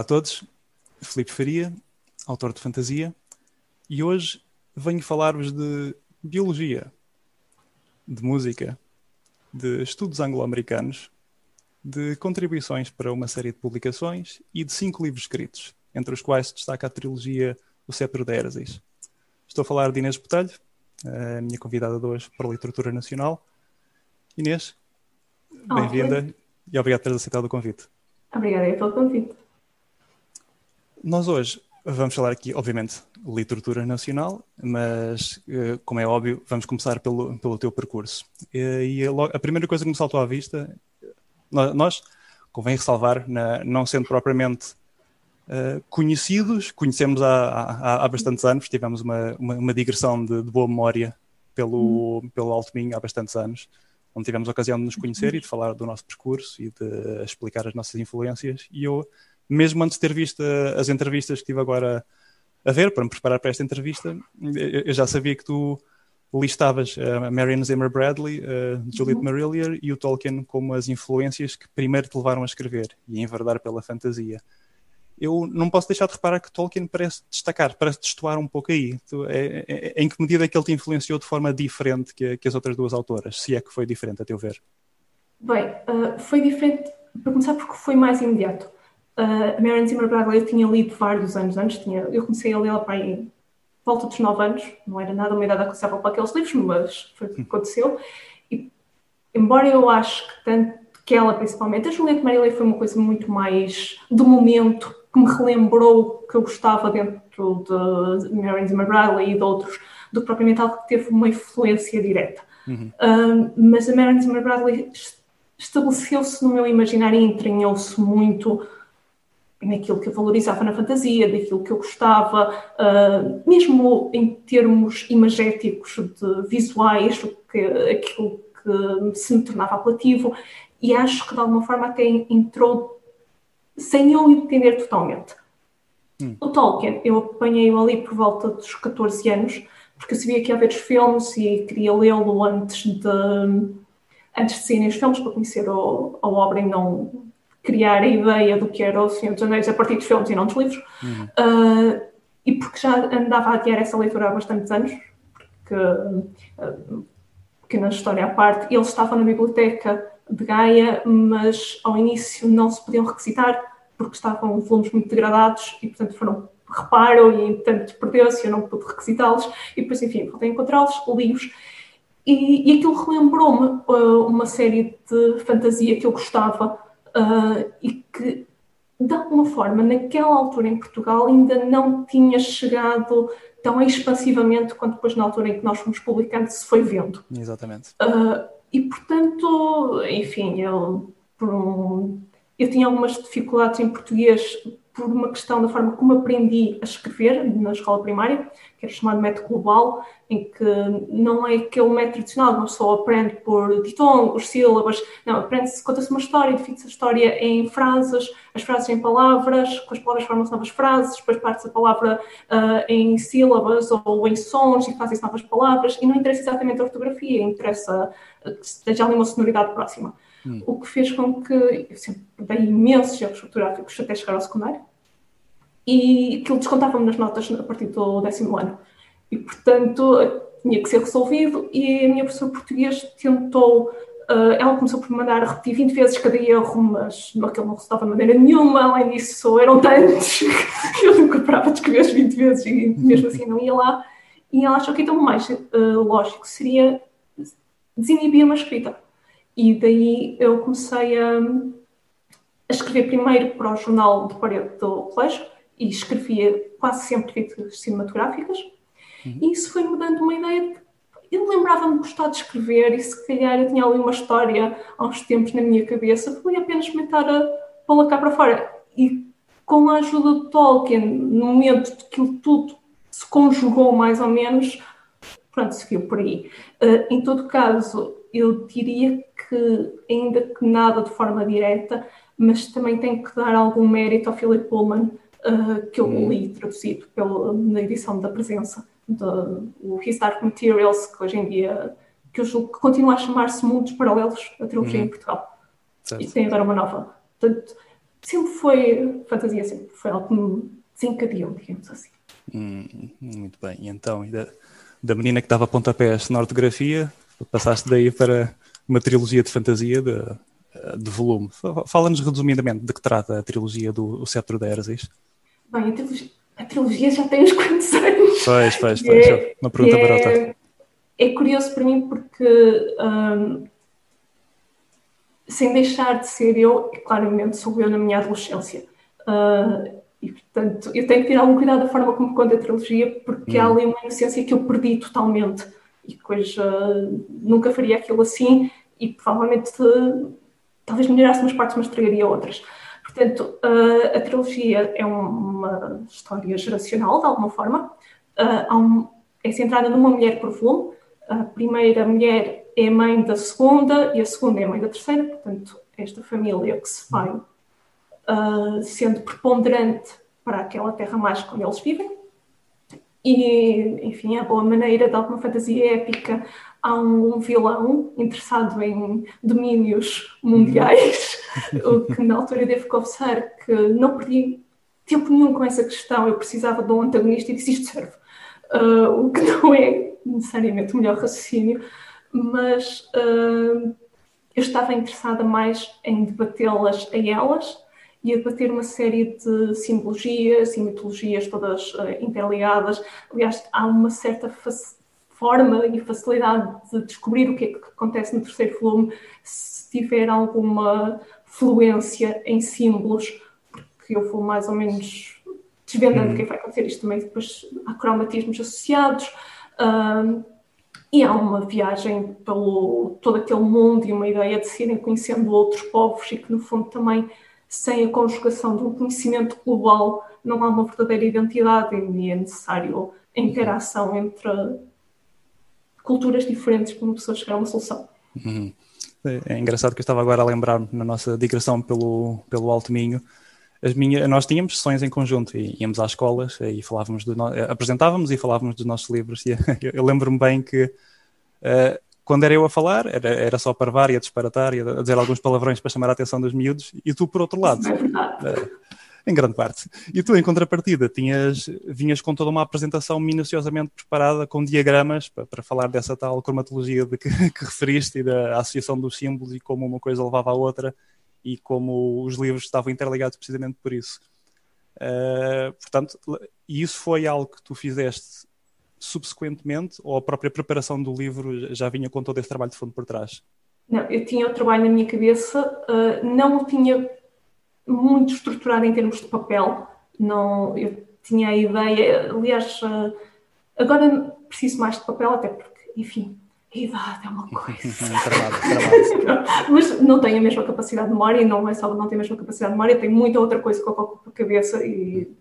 Olá a todos, Filipe Faria, autor de fantasia, e hoje venho falar-vos de biologia, de música, de estudos anglo-americanos, de contribuições para uma série de publicações e de cinco livros escritos, entre os quais se destaca a trilogia O Cetro de Erezis. Estou a falar de Inês Botelho, a minha convidada de hoje para a Literatura Nacional. Inês, bem-vinda e obrigado por teres aceitado o convite. Obrigada pelo convite. Nós hoje vamos falar aqui, obviamente, literatura nacional, mas, eh, como é óbvio, vamos começar pelo, pelo teu percurso. E a, primeira coisa que me saltou à vista, nós, convém ressalvar, na, não sendo propriamente uh, conhecidos, conhecemos há, há, há, bastantes anos, tivemos uma, uma, uma digressão de, de, boa memória pelo, hum. pelo Alto Minho há bastantes anos, onde tivemos a ocasião de nos conhecer e de falar do nosso percurso e de explicar as nossas influências. E eu, mesmo antes de ter visto as entrevistas que tive agora a ver, para me preparar para esta entrevista, eu já sabia que tu listavas a Marion Zimmer Bradley, a Juliette uhum. Marillier e o Tolkien como as influências que primeiro te levaram a escrever e a enverdar pela fantasia. Eu não posso deixar de reparar que Tolkien parece destacar, parece destoar um pouco aí. É, é, é, em que medida é que ele te influenciou de forma diferente que, que, as outras duas autoras? Se é que foi diferente, a teu ver? Bem, uh, foi diferente, para começar, porque foi mais imediato. Uh, a Marion Zimmer Bradley eu tinha lido vários anos antes, tinha, eu comecei a lê-la para aí volta dos 9 anos, não era nada uma idade aconselhável para aqueles livros, mas foi o que aconteceu. E, embora eu acho que tanto que ela, principalmente, a Juliette Marilyn foi uma coisa muito mais do momento, que me relembrou que eu gostava dentro de Marion Zimmer Bradley e de outros, do que propriamente algo que teve uma influência direta. Uhum. Uh, mas a Marion Zimmer Bradley estabeleceu-se no meu imaginário e entranhou-se muito naquilo que eu valorizava na fantasia, daquilo que eu gostava, uh, mesmo em termos imagéticos de visuais, que, aquilo que se me tornava apelativo, e acho que de alguma forma até entrou sem eu entender totalmente. Hum. O Tolkien, eu apanhei-o ali por volta dos 14 anos, porque eu sabia que ia haver os filmes e queria lê-lo antes de, antes de saírem os filmes para conhecer o, a obra e não criar a ideia do que era o Senhor dos Anéis a partir dos filmes e não dos livros. Uhum. Uh, e porque já andava a adiar essa leitura há bastantes anos, porque, uh, pequena história à parte, ele estava na biblioteca de Gaia, mas ao início não se podiam requisitar, porque estavam volumes muito degradados e, portanto, foram reparo e, portanto, perdeu-se, eu não pude requisitá-los, e depois, enfim, voltei a encontrá-los, li-os, e, e aquilo relembrou-me uh, uma série de fantasia que eu gostava, uh, e que, de alguma forma, naquela altura em Portugal ainda não tinha chegado tão expansivamente quanto depois na altura em que nós fomos publicando se foi vendo. Exatamente. Uh, e, portanto, enfim, eu, um, eu tinha algumas dificuldades em português por uma questão da forma como aprendi a escrever na escola primária, que era chamado método global, em que não é aquele método tradicional, não só aprende por ditongos, sílabas, não, aprende-se, conta-se uma história, define-se a história em frases, as frases em palavras, com as palavras formam-se novas frases, depois parte-se a palavra uh, em sílabas ou em sons e fazem-se novas palavras, e não interessa exatamente a ortografia, interessa que esteja ali uma sonoridade próxima. Hum. O que fez com que eu sempre dei imensos erros ortográficos até chegar ao secundário e aquilo descontava-me nas notas a partir do décimo ano. E, portanto, tinha que ser resolvido e a minha professora português tentou Uh, ela começou por mandar repetir 20 vezes cada erro, mas aquilo não resultava de maneira nenhuma. Além disso, eram tantos que eu nunca parava de escrever as 20 vezes e mesmo assim não ia lá. E ela achou que então o mais uh, lógico seria desinibir uma escrita. E daí eu comecei a, a, escrever primeiro para o jornal de parede do colégio e escrevia quase sempre críticas cinematográficas. Uhum. E isso foi-me dando uma ideia de eu lembrava-me de gostar de escrever e se calhar eu tinha ali uma história há uns tempos na minha cabeça, fui apenas a pô-la cá para fora. E com a ajuda de Tolkien, no momento de que tudo se conjugou mais ou menos, pronto, seguiu por aí. Uh, em todo caso, eu diria que, ainda que nada de forma direta, mas também tenho que dar algum mérito ao Philip Pullman, uh, que eu hum. li traduzido pela, na edição da presença do His Dark Materials, que hoje em dia que eu julgo que continua a chamar-se Mundos Paralelos, a trilogia hum. em Portugal. Certo. E tem agora uma nova. Portanto, sempre foi fantasia, sempre foi algo que me desencadeou, digamos assim. Hum, muito bem. E então, da, da menina que dava pontapés na ortografia, passaste daí para uma trilogia de fantasia de, de volume. Fala-nos resumidamente de que trata a trilogia do o Cetro da Ersis. Bem, a trilogia, a trilogia, já tem uns quantos anos. Pois, pois, pois. É, uma pergunta é, barata. É curioso para mim porque, um, sem deixar de ser eu, claramente sou eu na minha adolescência. Uh, e, portanto, eu tenho que ter algum cuidado da forma como conto a trilogia, porque hum. há ali uma inocência que eu perdi totalmente. E depois uh, nunca faria aquilo assim e provavelmente uh, talvez melhorasse umas partes, mas estragaria outras. Portanto, uh, a trilogia é uma história geracional, de alguma forma. Um, é centrada numa mulher por volume. A primeira mulher é mãe da segunda e a segunda é mãe da terceira. Portanto, esta família que se vai sendo preponderante para aquela terra mágica onde eles vivem. E, enfim, a boa maneira de alguma fantasia épica, há um vilão interessado em domínios mundiais, o que na altura devo confessar que não perdi tempo nenhum com essa questão, eu precisava de um antagonista e disse isto serve. Uh, o que não é necessariamente o melhor raciocínio, mas uh, eu estava interessada mais em debatê-las a elas e a debater uma série de simbologias e mitologias todas uh, interligadas. Aliás, há uma certa forma e facilidade de descobrir o que é que acontece no terceiro volume se tiver alguma fluência em símbolos, porque eu vou mais ou menos desvendando o que é vai acontecer. Isto também depois há cromatismos associados. Uh, e há uma viagem pelo todo aquele mundo e uma ideia de se irem conhecendo outros povos e que, no fundo, também sem a conjugação de um conhecimento global não há uma verdadeira identidade e é necessário a interação entre culturas diferentes para uma pessoa chegar a uma solução. Uhum. É engraçado que eu estava agora a lembrar na nossa digressão pelo, pelo Alto Minho, as minhas, nós tínhamos sessões em conjunto e íamos às escolas e falávamos do, apresentávamos e falávamos dos nossos livros. E eu lembro-me bem que uh, quando era eu a falar, era, era só parvar e a disparatar e a dizer alguns palavrões para chamar a atenção dos miúdos, e tu, por outro lado, uh, em grande parte, e tu, em contrapartida, tinhas, vinhas com toda uma apresentação minuciosamente preparada, com diagramas, para, para falar dessa tal cromatologia de que, que referiste e da associação dos símbolos e como uma coisa levava à outra e como os livros estavam interligados precisamente por isso. Uh, portanto, e isso foi algo que tu fizeste subsequentemente ou a própria preparação do livro já vinha com todo esse trabalho de fundo por trás? Não, eu tinha o trabalho na minha cabeça, uh, não o tinha muito estruturado em termos de papel, não, eu tinha a ideia, aliás, uh, agora preciso mais de papel, até porque, enfim, a idade é uma coisa. Mas não tenho a mesma capacidade de memória, e não é só não ter a mesma capacidade de memória, tem muita outra coisa que eu coloco a cabeça e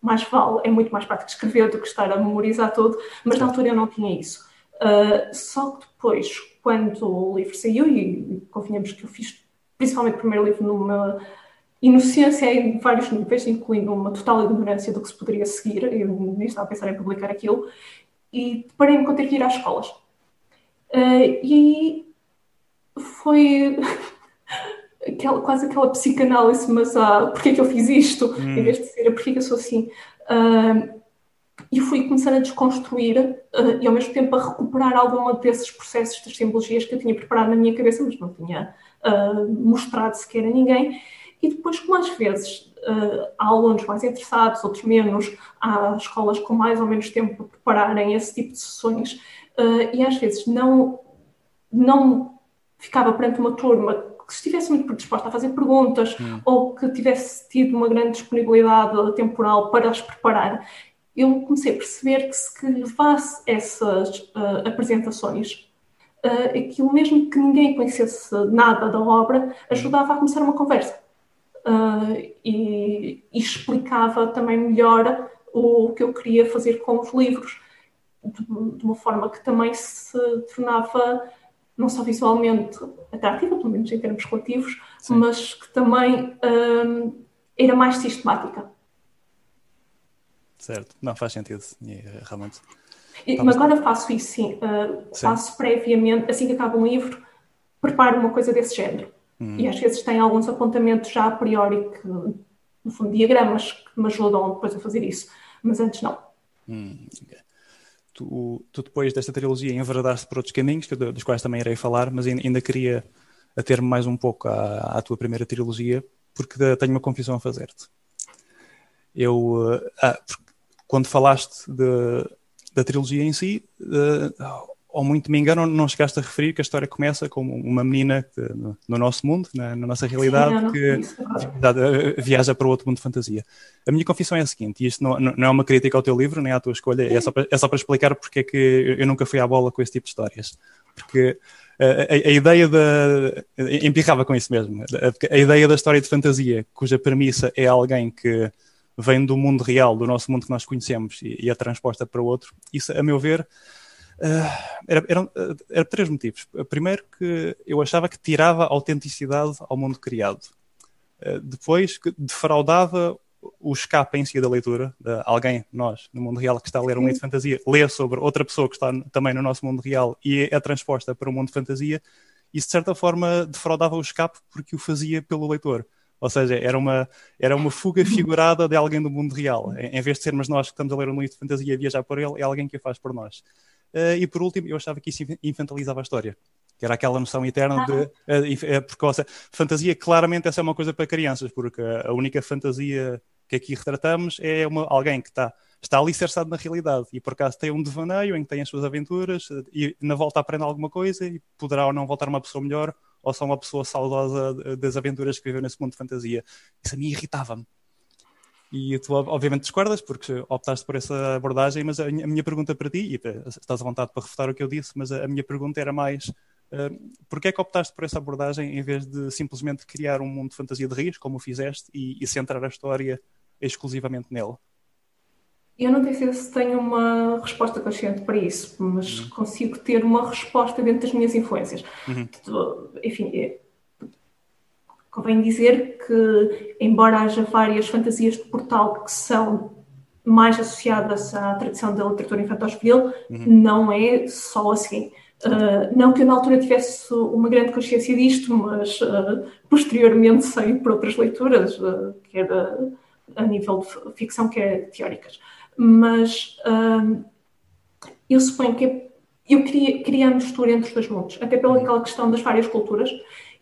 mais vale, é muito mais prático escrever do que estar a memorizar tudo, mas na altura eu não tinha isso. Uh, só que depois, quando o livro saiu, e convenhamos que eu fiz principalmente o primeiro livro numa inocência em vários níveis, incluindo uma total ignorância do que se poderia seguir, eu nem estava a pensar em publicar aquilo, e deparei-me com ter que ir às escolas. Uh, e foi aquela, quase aquela psicanálise, mas ah, porquê é que eu fiz isto? Hum. Em vez de ser, porquê é que eu sou assim? E fui começando a desconstruir uh, e ao mesmo tempo a recuperar alguma desses processos das simbologias que eu tinha preparado na minha cabeça, mas não tinha uh, mostrado sequer a ninguém. E depois, como às vezes uh, há alunos mais interessados, outros menos, há escolas com mais ou menos tempo para prepararem esse tipo de sessões, e às vezes não, não ficava perante uma turma que estivesse muito predisposta a fazer perguntas hum. ou que tivesse tido uma grande disponibilidade temporal para as preparar, eu comecei a perceber que se levasse essas uh, apresentações, uh, aquilo mesmo que ninguém conhecesse nada da obra, ajudava a começar uma conversa. Uh, e, e, explicava também melhor o que eu queria fazer com os livros, de, de uma forma que também se tornava não só visualmente atrativa, pelo menos em termos relativos, sim. mas que também um, era mais sistemática. Certo, não faz sentido, realmente. mas agora faço isso, sim. Uh, sim. Faço previamente, assim que acaba um livro, preparo uma coisa desse género. Hum. E às vezes tem alguns apontamentos já a priori que, no fundo, diagramas que me ajudam depois a fazer isso. Mas antes não. Hum. Tu, tu, depois desta trilogia enverdaste por outros caminhos, dos quais também irei falar, mas ainda queria ater-me mais um pouco à, à, tua primeira trilogia, porque tenho uma confissão a fazer-te. Eu, eh, ah, quando falaste de, da trilogia em si, uh, ou muito me engano, não chegaste a referir que a história começa com uma menina que, no, no, nosso mundo, na, na nossa realidade, Sim, que viaja para outro mundo de fantasia. A minha confissão é a seguinte, e isto não, não é uma crítica ao teu livro, nem à tua escolha, é só, para, é só para explicar porque é que eu nunca fui à bola com esse tipo de histórias. Porque a, a, a ideia da. empirrava com isso mesmo. A, a ideia da história de fantasia, cuja premissa é alguém que vem do mundo real, do nosso mundo que nós conhecemos, e, e é transposta para outro, isso, a meu ver Uh, era, eram, era três motivos. Primeiro, que eu achava que tirava autenticidade ao mundo criado. Uh, depois, que defraudava o escape em si da leitura. De alguém, nós, no mundo real, que está a ler um livro de fantasia, lê sobre outra pessoa que está também no nosso mundo real e é transposta para o mundo de fantasia. Isso, de certa forma, defraudava o escape porque o fazia pelo leitor. Ou seja, era uma, era uma fuga figurada de alguém do mundo real. Em, em vez de sermos nós que estamos a ler um livro de fantasia e viajar por ele, é alguém que o faz por nós. Uh, e por último, eu achava que isso infantilizava a história. Que era aquela noção eterna de. Uh, porque, fantasia, claramente, essa é uma coisa para crianças, porque a única fantasia que aqui retratamos é uma, alguém que está, está alicerçado na realidade e por acaso tem um devaneio em que tem as suas aventuras e na volta aprende alguma coisa e poderá ou não voltar uma pessoa melhor ou só uma pessoa saudosa das aventuras que viveu nesse mundo de fantasia. Isso a mim irritava-me. E tu, obviamente, discordas porque optaste por essa abordagem, mas a minha pergunta para ti, e estás à vontade para refutar o que eu disse, mas a minha pergunta era mais: uh, porquê é que optaste por essa abordagem em vez de simplesmente criar um mundo de fantasia de rios, como fizeste, e, e centrar a história exclusivamente nele? Eu não sei se tenho uma resposta consciente para isso, mas uhum. consigo ter uma resposta dentro das minhas influências. Uhum. Enfim, é, Convém dizer que, embora haja várias fantasias de portal que são mais associadas à tradição da literatura infantil, uhum. não é só assim. Uh, não que eu na altura tivesse uma grande consciência disto, mas uh, posteriormente sei por outras leituras, uh, quer a nível de ficção, quer teóricas. Mas eu suponho que eu queria, queria a mistura entre os dois mundos, até pela uhum. questão das várias culturas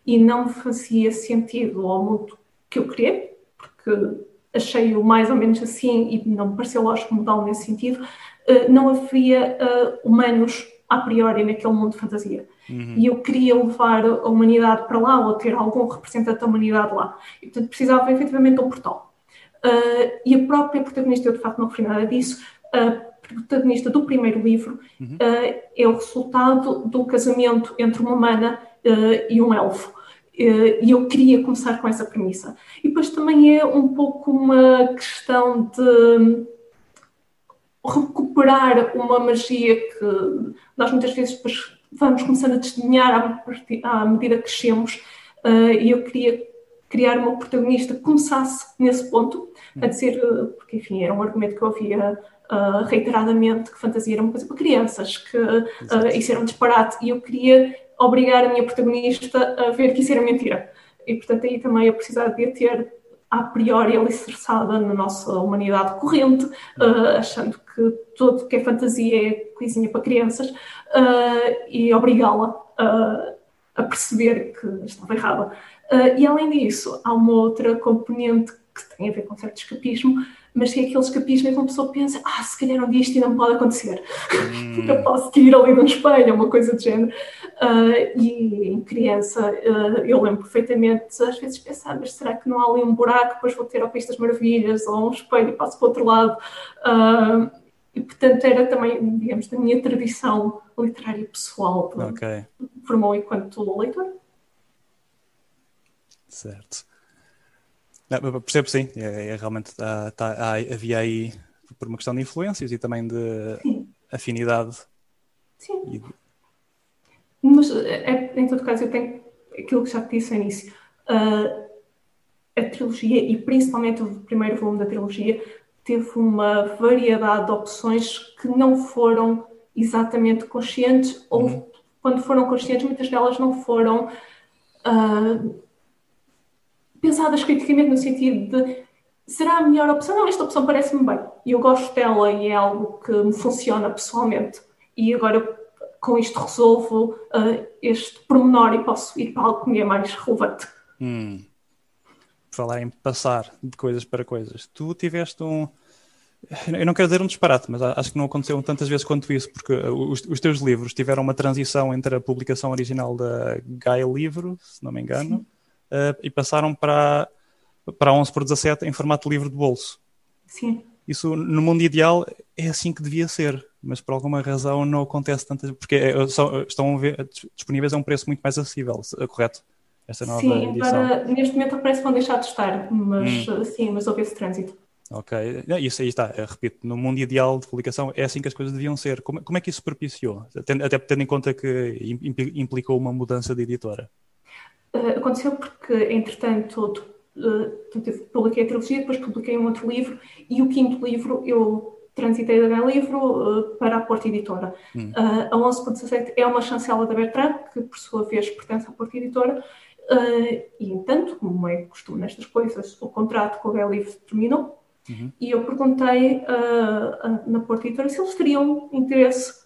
e não fazia sentido ao mundo que eu queria, porque achei-o mais ou menos assim e não me pareceu lógico mudá-lo nesse sentido, uh, não havia uh, humanos a priori naquele mundo de fantasia. Uhum. E eu queria levar a humanidade para lá ou ter algum representante da humanidade lá. E, portanto, precisava efetivamente de um portal. Uh, e a própria protagonista, eu de facto não referi nada disso, a protagonista do primeiro livro uhum. uh, é o resultado do casamento entre uma humana uh, e um elfo. Eh, e eu queria começar com essa premissa. E depois também é um pouco uma questão de recuperar uma magia que nós muitas vezes vamos começando a desdenhar à, medida que crescemos. Eh, e eu queria criar uma protagonista que começasse nesse ponto, a dizer, eh, porque enfim, era um argumento que eu ouvia uh, reiteradamente, que fantasia era uma coisa para crianças, que uh, isso era um disparate, e eu queria obrigar a minha protagonista a ver que isso era mentira. E, portanto, aí também eu precisava de a ter a priori alicerçada na nossa humanidade corrente, uh, achando que tudo que é fantasia é coisinha para crianças, uh, e obrigá-la a perceber que estava errada. e além disso, há uma outra componente que tem a ver com certo escapismo, mas que é aquele escapismo em que uma pessoa pensa, ah, se calhar dia isto ainda me pode acontecer, hum. eu posso ir ali num espelho, uma coisa do género. Uh, e em criança, uh, eu lembro perfeitamente, às vezes pensar, mas será que não há ali um buraco, depois vou ter ao País das Maravilhas, ou um espelho e passo para o outro lado. Uh, e, portanto, era também, digamos, da minha tradição literária pessoal, okay. formou enquanto leitor. Certo. Não, percebo sim, é, é realmente tá, tá, havia aí por uma questão de influências e também de sim. afinidade. Sim. E... Mas é, em todo caso eu tenho aquilo que já te disse no início. Uh, a trilogia, e principalmente o primeiro volume da trilogia, teve uma variedade de opções que não foram exatamente conscientes, ou uhum. quando foram conscientes, muitas delas não foram uh, pensadas criticamente no sentido de será a melhor opção? Não, esta opção parece-me bem. E eu gosto dela e é algo que me funciona pessoalmente. E agora com isto resolvo uh, este pormenor e posso ir para algo que me é mais relevante. Hum. Falar em passar de coisas para coisas. Tu tiveste um. Eu não quero dizer um disparate, mas acho que não aconteceu tantas vezes quanto isso, porque os, os teus livros tiveram uma transição entre a publicação original da Gaia Livro, se não me engano, uh, e passaram para, para 11 por 17 em formato livro de bolso. Sim. Isso, no mundo ideal, é assim que devia ser, mas por alguma razão não acontece tantas, porque é, são, estão ver, disponíveis a um preço muito mais acessível, correto? Esta nova sim, edição. Para, neste momento parece que vão deixar de estar, mas hum. sim, mas houve esse trânsito. Ok, isso aí está, Eu repito, no mundo ideal de publicação é assim que as coisas deviam ser. Como, como é que isso propiciou? Até tendo em conta que implicou uma mudança de editora. Uh, aconteceu porque, entretanto, uh, publiquei a trilogia, depois publiquei um outro livro e o quinto livro eu transitei da Livro uh, para a Porta Editora. Hum. Uh, a 11.17 é uma chancela da Bertrand, que por sua vez pertence à Porta Editora, uh, e entanto, como é costume nestas coisas, o contrato com a Livro terminou, uhum. e eu perguntei na Porta Editora se eles teriam interesse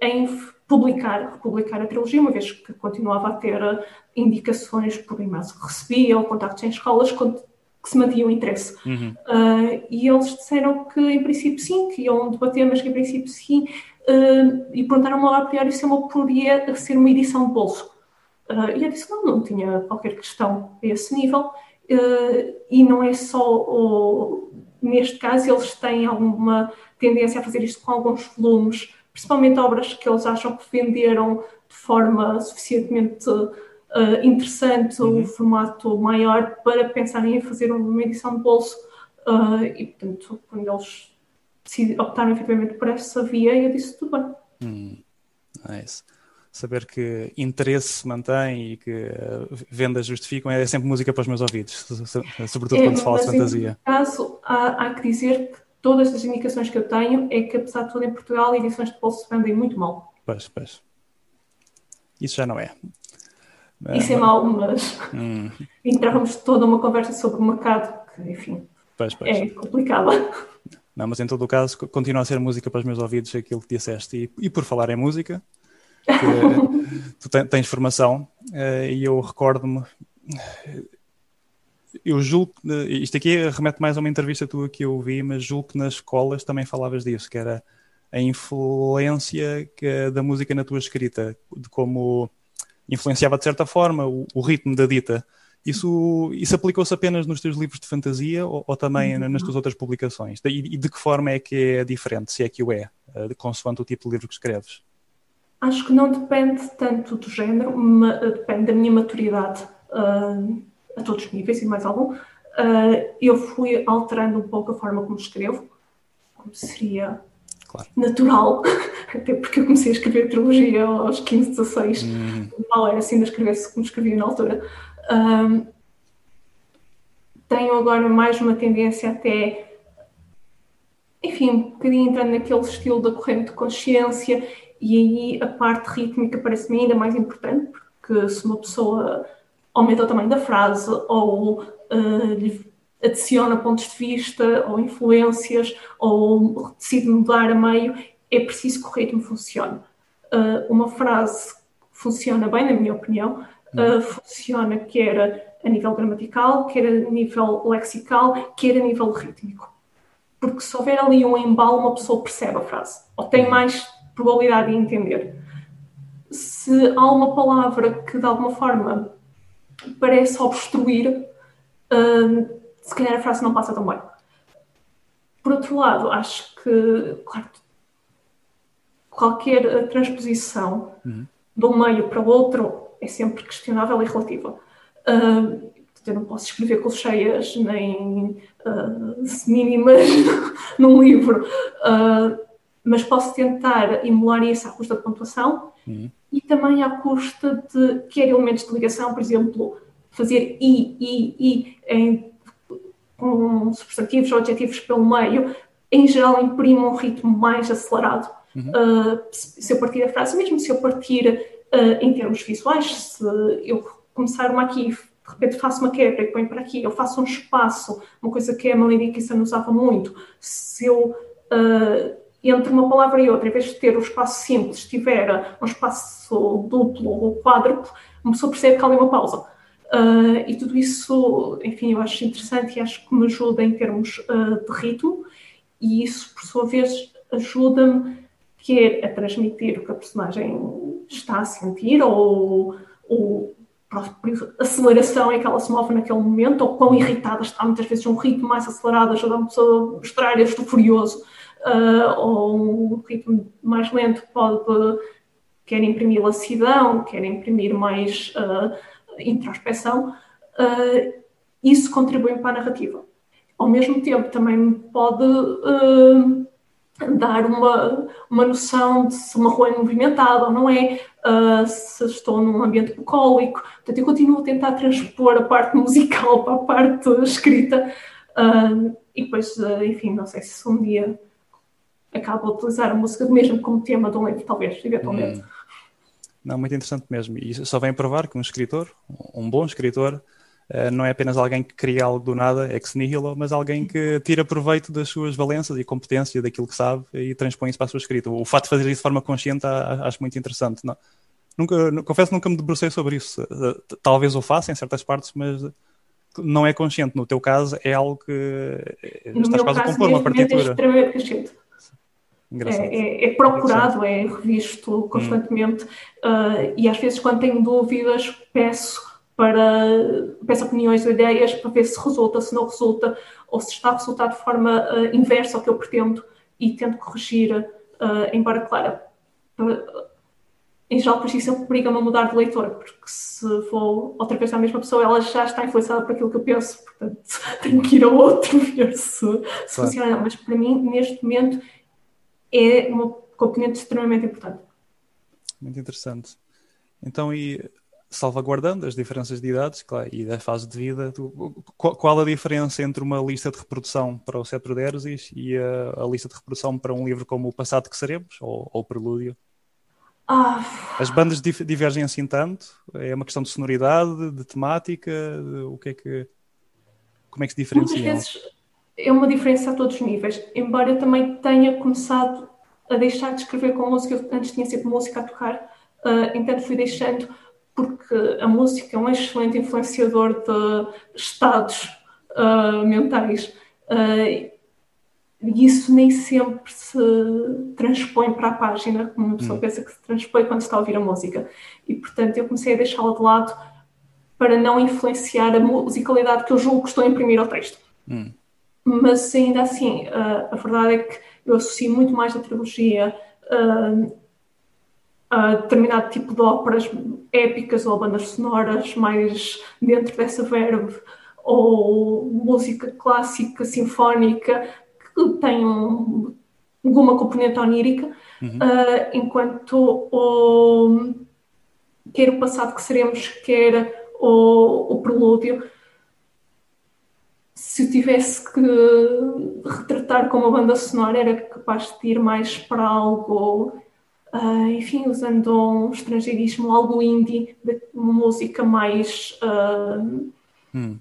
em publicar, republicar a trilogia, uma vez que continuava a ter indicações por e-mails que recebia ou contactos em escolas que se mantinha o interesse. Uhum. Uh, e eles disseram que, em princípio, sim, que iam debater, mas que, em princípio, sim. Uh, e perguntaram-me a priori se eu poderia ser uma edição de bolso. Uh, e eu disse que não, não tinha qualquer questão a esse nível. e não é só, o, neste caso, eles têm alguma tendência a fazer isto com alguns volumes, principalmente obras que eles acham que venderam de forma suficientemente uh, interessante uhum. o formato maior para pensarem em fazer uma edição de bolso. Uh, e, portanto, quando eles optaram efetivamente por essa via, eu disse tudo bem. Hum, nice. Saber que interesse se mantém e que uh, vendas justificam é sempre música para os meus ouvidos, sobretudo é, quando se fala de fantasia. No caso, há, há que dizer que todas as indicações que eu tenho é que, apesar de tudo, em Portugal, edições de bolso vendem muito mal. Pois, pois. Isso já não é. É, Isso é mau, mas hum. entrávamos toda uma conversa sobre o mercado, que, enfim, pois, pois. é complicada. Não, mas em todo o caso, continua a ser música para os meus ouvidos aquilo que disseste. E, e por falar em música, tu tens formação eh, e eu recordo-me. Eu julgo que isto aqui remete mais a uma entrevista tua que eu vi, mas julgo que nas escolas também falavas disso, que era a influência que, da música na tua escrita, de como influenciava de certa forma o, o ritmo da dita. Isso, isso aplicou-se apenas nos teus livros de fantasia ou, ou também uhum. nas tuas outras publicações? E, e, de que forma é que é diferente, se é que o é, uh, consoante o tipo de livro que escreves? Acho que não depende tanto do género, eh, depende da minha maturidade uh, a todos os níveis e mais algum. Uh, eu fui alterando um pouco a forma como escrevo, como seria claro. natural, até porque eu comecei a escrever trilogia aos 15, 16, uhum. mal era assim de escrever-se como escrevia na altura. Um, tenho agora mais uma tendência até, enfim, um bocadinho entrando naquele estilo da corrente de consciência, e aí a parte rítmica parece-me ainda mais importante, porque se uma pessoa aumenta o tamanho da frase ou uh, adiciona pontos de vista ou influências ou decide mudar a meio, é preciso que o ritmo funcione. Uh, uma frase funciona bem, na minha opinião, uh, funciona quer a nível gramatical, quer a nível lexical, quer a nível rítmico. Porque se houver ali um embalo, uma pessoa percebe a frase, ou tem mais probabilidade de entender. Se há uma palavra que de alguma forma parece obstruir, uh, se calhar a frase não passa tão bem. Por outro lado, acho que, claro, qualquer eh, transposição uhum. de um meio para o outro é sempre questionável e relativa. Uh, eu não posso escrever colcheias nem uh, mínimas num livro, uh, mas posso tentar emular isso à custa de pontuação uhum. E também à custa de quer elementos de ligação, por exemplo, fazer i, i, i em com substantivos ou adjetivos pelo meio, em geral imprime um ritmo mais acelerado. Uhum. Uh, se eu partir a frase, mesmo se eu partir uh, em termos visuais, se eu começar uma aqui de repente faço uma quebra e ponho para aqui, eu faço um espaço, uma coisa que a Melanie Dickinson usava muito. Se eu uh, entre uma palavra e outra, em vez de ter um espaço simples, tiver um espaço duplo ou quádruplo, uma pessoa percebe que há uma pausa. Uh, e tudo isso, enfim, eu acho interessante e acho que me ajuda em termos uh, de ritmo, e isso, por sua vez, ajuda-me quer a transmitir o que a personagem está a sentir, ou, ou a aceleração em que ela se move naquele momento, ou quão irritada está, muitas vezes um ritmo mais acelerado ajuda a pessoa a mostrar este furioso, uh, ou um ritmo mais lento pode quer imprimir lacidão, quer imprimir mais introspecção, uh, isso contribui para a narrativa. Ao mesmo tempo, também pode uh, dar uma, uma noção de se uma rua é movimentada ou não é, uh, se estou num ambiente bucólico. Portanto, eu continuo a tentar transpor a parte musical para a parte escrita. Uh, e depois, uh, enfim, não sei se um dia acabo a utilizar a música mesmo como tema de um livro, talvez, eventualmente. Hum. Não, muito interessante mesmo. E só vem provar que um escritor, um bom escritor, eh, não é apenas alguém que cria algo do nada, ex nihilo, mas alguém que tira proveito das suas valências e competência, daquilo que sabe e transpõe isso para a sua escrita. O fato de fazer isso de forma consciente acho muito interessante. Não, nunca, confesso que nunca me debrucei sobre isso. Eh, talvez o faça em certas partes, mas não é consciente. No teu caso, é algo que eh, no estás quase a compor uma partitura. É extremamente consciente. É, é, é, procurado, é revisto constantemente hum. uh, e às vezes quando tenho dúvidas peço para peço opiniões ou ideias para ver se resulta, se não resulta ou se está a resultar de forma uh, inversa ao que eu pretendo e tento corrigir, uh, embora claro, em geral por isso obriga-me a mudar de leitor, porque se vou outra vez à mesma pessoa, ela já está influenciada por aquilo que eu penso, portanto tenho que ir ao outro ver se, se claro. funciona. Mas para mim, neste momento, é uma componente extremamente importante. Muito interessante. Então, e salvaguardando as diferenças de idades claro, e da fase de vida, tu, qual, qual, a diferença entre uma lista de reprodução para o Cetro de Ersis e a, a, lista de reprodução para um livro como O Passado que Seremos ou, ou Prelúdio? Ah. As bandas divergem assim tanto? É uma questão de sonoridade, de temática? De, o que é que. Como é que se diferenciam? É uma diferença a todos os níveis. Embora eu também tenha começado a deixar de escrever com música, eu antes tinha sempre música a tocar, uh, então fui deixando porque a música é um excelente influenciador de estados uh, mentais. Uh, e isso nem sempre se transpõe para a página, como uma pessoa hum. pensa que se transpõe quando está a ouvir a música. E, portanto, eu comecei a deixá-la de lado para não influenciar a musicalidade que eu julgo que estou a imprimir ao texto. Hum mas ainda assim, uh, a verdade é que eu associo muito mais a trilogia uh, a determinado tipo de óperas épicas ou bandas sonoras mais dentro dessa verve, ou música clássica, sinfónica, que tem um, alguma componente onírica, uhum. uh, enquanto o, quer o passado que seremos, quer o, o prelúdio, se eu tivesse que retratar como uma banda sonora, era capaz de ir mais para algo, uh, enfim, usando um estrangeirismo, algo indie, de música mais. Uh, hum.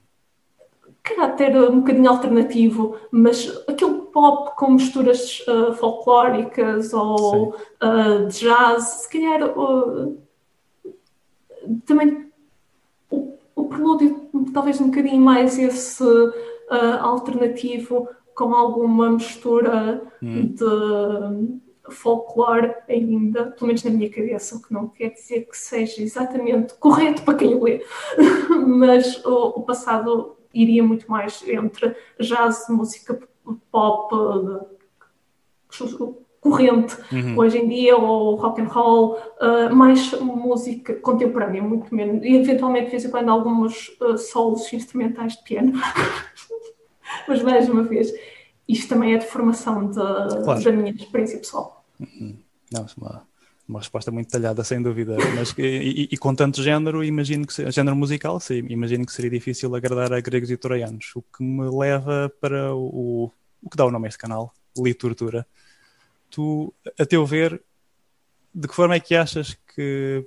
caráter um bocadinho alternativo, mas aquele pop com misturas uh, folclóricas ou uh, de jazz, se calhar também o, o prelúdio talvez um bocadinho mais esse uh, alternativo com alguma mistura hum. de folclore ainda, pelo menos na minha cabeça, o que não quer dizer que seja exatamente correto para quem lê, mas o, o, passado iria muito mais entre jazz, música pop, corrente uhum. hoje em dia, ou rock and roll, uh, mais música contemporânea, muito menos, e eventualmente de vez em quando alguns uh, solos instrumentais de piano. Mas mais uma vez, isto também é de formação de, claro. da minha experiência pessoal. Uhum. Não, é uma, uma resposta muito detalhada, sem dúvida. Mas e, e, com tanto género, imagino que género musical, sim, imagino que seria difícil agradar a gregos e troianos, o que me leva para o, o que dá o nome a este canal, Literatura. Tu, a teu ver, de que forma é que achas que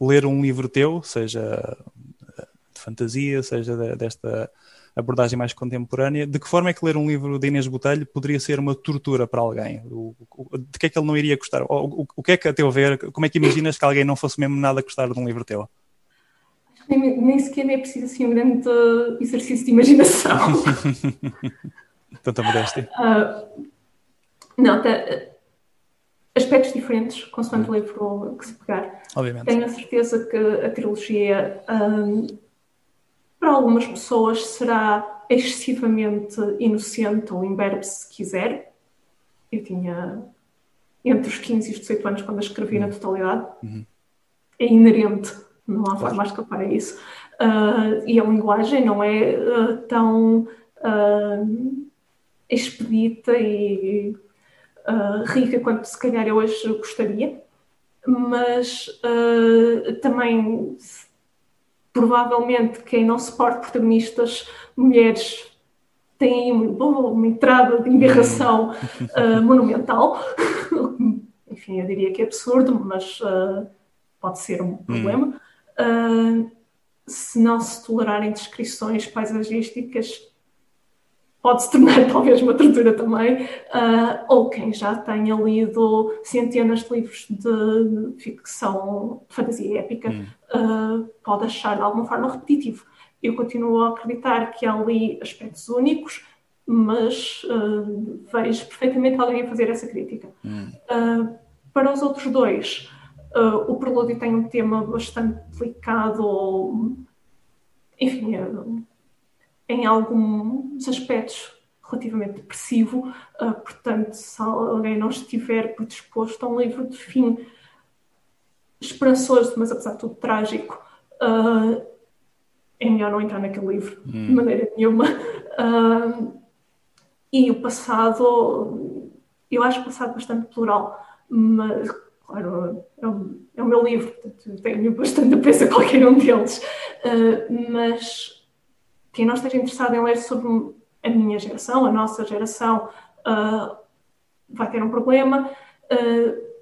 ler um livro teu, seja fantasia, seja de, desta abordagem mais contemporânea. De que forma é que ler um livro de Inês Botelho poderia ser uma tortura para alguém? O, o, de que é que ele não iria gostar? O, o, que é que, a teu ver, como é que imaginas que alguém não fosse mesmo nada gostar de um livro teu? Nem, nem sequer é preciso assim um grande exercício de imaginação. Tanta modéstia. Uh, não, tá, aspectos diferentes, consoante o livro que se pegar. Obviamente. Tenho a certeza que a trilogia, um, para algumas pessoas, será excessivamente inocente ou imberbe, se quiser. Eu tinha entre os 15 e os 18 anos quando a escrevi uhum. na totalidade. Uhum. É inerente, não há forma de escapar a isso. Uh, e a linguagem não é uh, tão uh, expedita e uh, rica quanto se calhar eu hoje gostaria, mas uh, também provavelmente quem não suporta protagonistas mulheres tem uma, uma entrada de engarração uh, monumental. Enfim, eu diria que é absurdo, mas uh, pode ser um problema. Uh, se não se tolerarem descrições paisagísticas pode se tornar talvez uma tortura também, uh, ou quem já tenha lido centenas de livros de ficção, de fantasia épica, hum. uh, pode achar de alguma forma repetitivo. Eu continuo a acreditar que há ali aspectos únicos, mas uh, vejo perfeitamente alguém a fazer essa crítica. Hum. para os outros dois, o Prelúdio tem um tema bastante delicado, enfim, em alguns aspectos relativamente depressivo, uh, portanto, se alguém não estiver predisposto a um livro de fim esperançoso, mas apesar de tudo trágico, uh, é melhor não entrar naquele livro hum. de maneira nenhuma. Uh, e o passado, eu acho o passado bastante plural, mas claro, é o, é o meu livro, portanto, tenho bastante apreço a qualquer um deles, mas quem não esteja interessado em ler sobre a minha geração, a nossa geração, uh, vai ter um problema. Uh,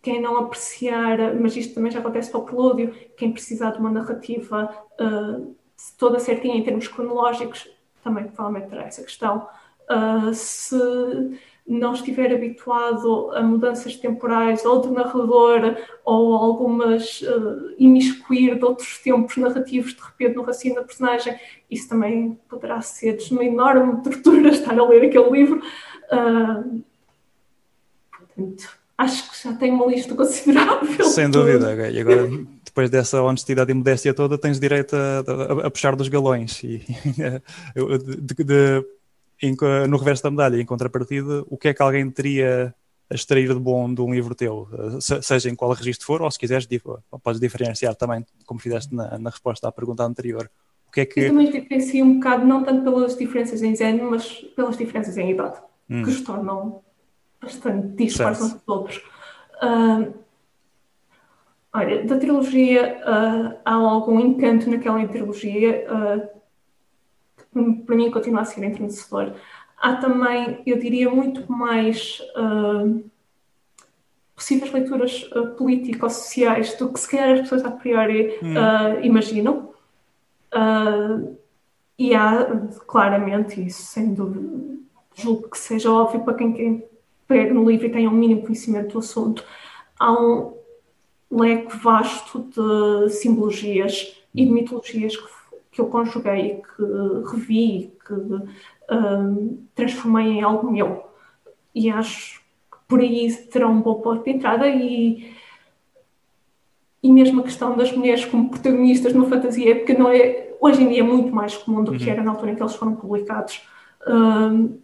quem não apreciar, mas isto também já acontece para o prelúdio, quem precisar de uma narrativa uh, toda certinha em termos cronológicos, também provavelmente terá essa questão. se não estiver habituado a mudanças temporais ou de narrador ou algumas uh, imiscuir de outros tempos narrativos de repente no raciocínio da personagem, isso também poderá ser uma enorme tortura estar a ler aquele livro. Uh, portanto, acho que já tenho uma lista considerável. Sem dúvida, e agora depois dessa honestidade e modéstia toda tens direito a, a, a puxar dos galões e de, de, no reverso da medalha, em contrapartida, o que é que alguém teria a extrair de bom de um livro teu, seja em qual registro for, ou se quiseres, podes diferenciar também, como fizeste na, na resposta à pergunta anterior. O que é que... Eu também diferencio um bocado, não tanto pelas diferenças em género, mas pelas diferenças em idade, hum. que os tornam bastante dispares uns dos outros. Uh, olha, da trilogia, uh, há algum encanto naquela trilogia uh, para mim continua a ser entrenecedor. Há também, eu diria, muito mais uh, possíveis leituras uh, político-sociais do que se calhar as pessoas a priori hum. uh, imaginam. E há claramente isso, sem dúvida, julgo que seja óbvio para quem, quem pega no livro e tenha um mínimo conhecimento do assunto. Há um leque vasto de simbologias e de mitologias que que eu conjuguei, que revi, que um, transformei em algo meu. E acho que por aí terá um bom ponto de entrada e, e mesmo a questão das mulheres como protagonistas numa fantasia épica não é, hoje em dia é muito mais comum do que uhum. era na altura em que eles foram publicados. Um,